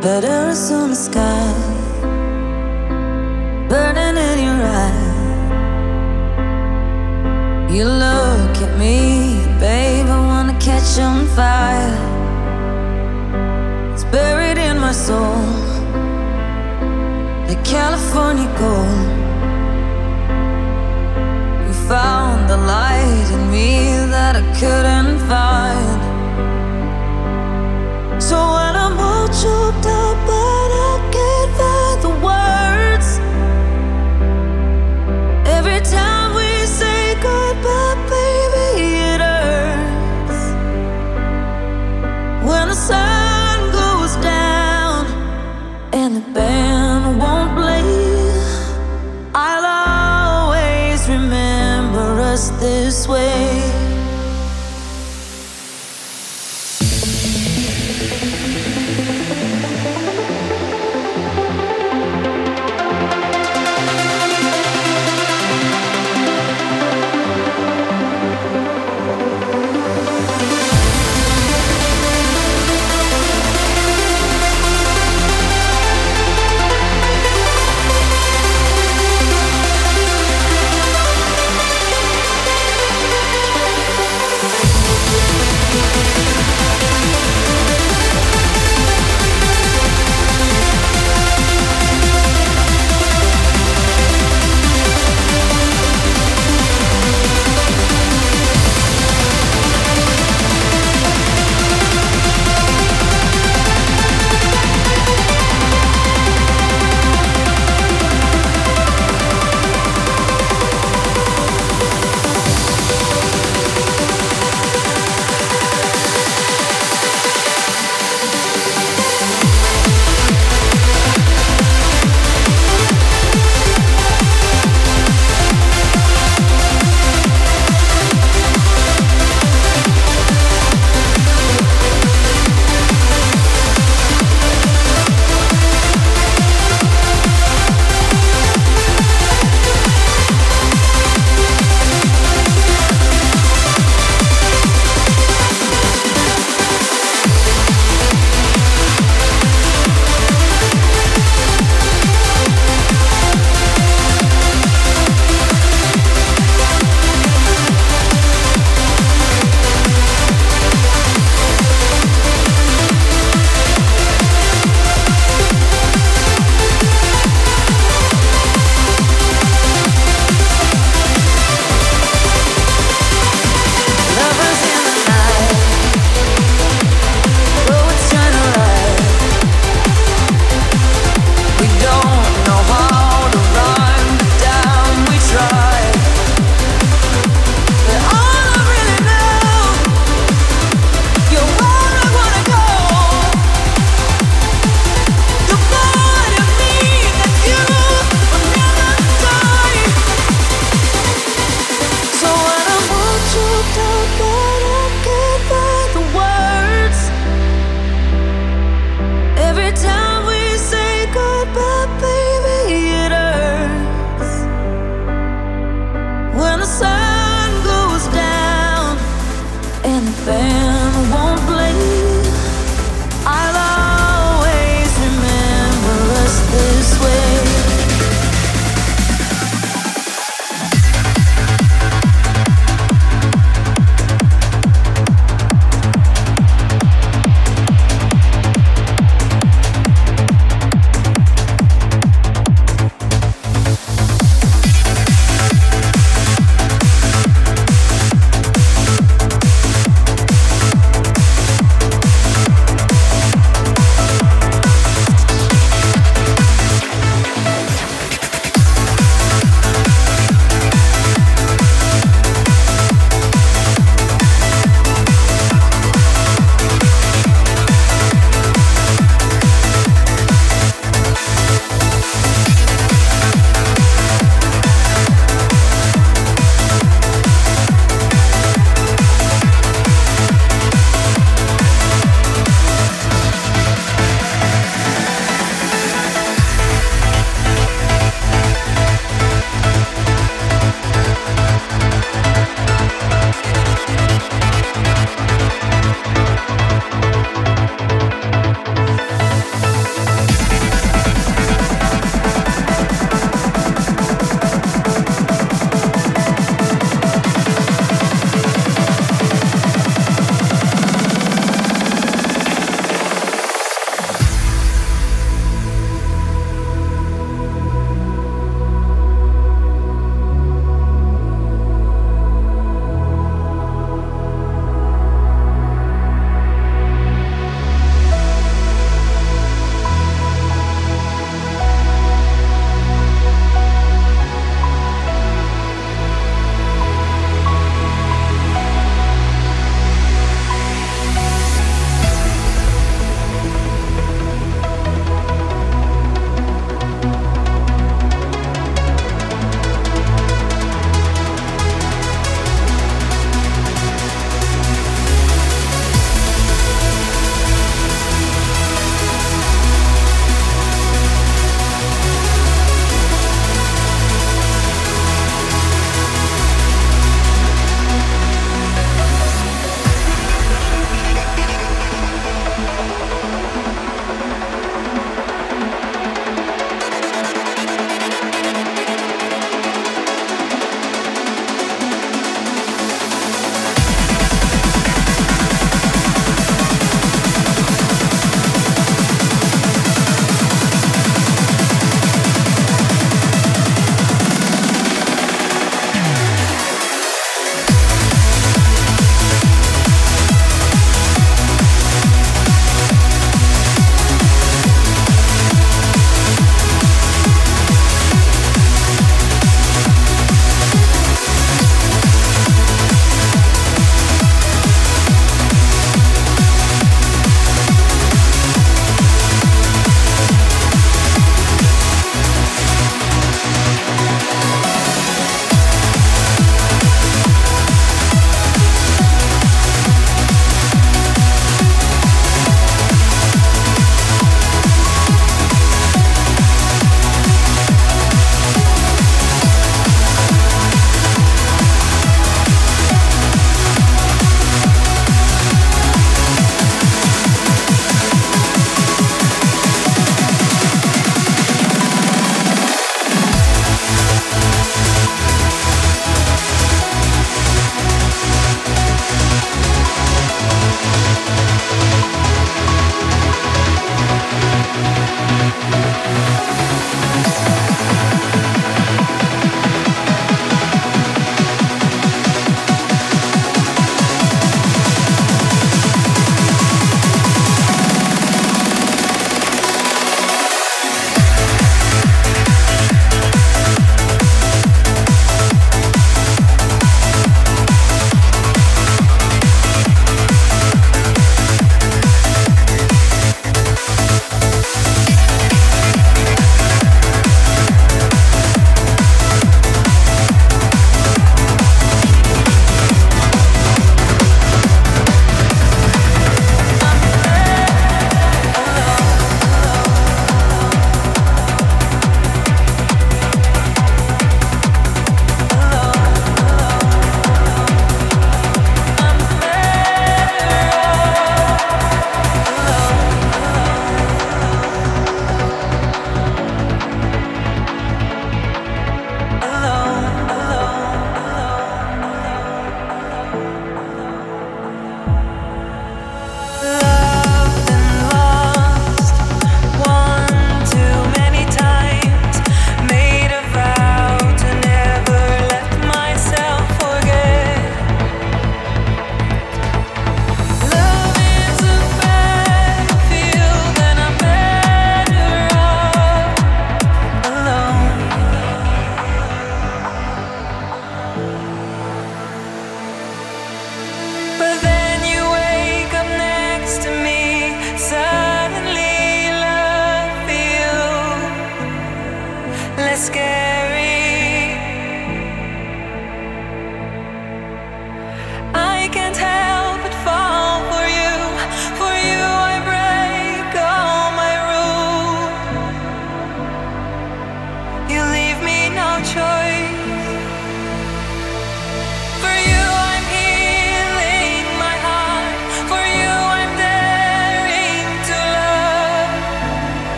that Arizona sky burning in your eye. You look at me, babe, I wanna catch on fire. It's buried in my soul, the California gold. You found the light in me that I couldn't find. So when all choked up,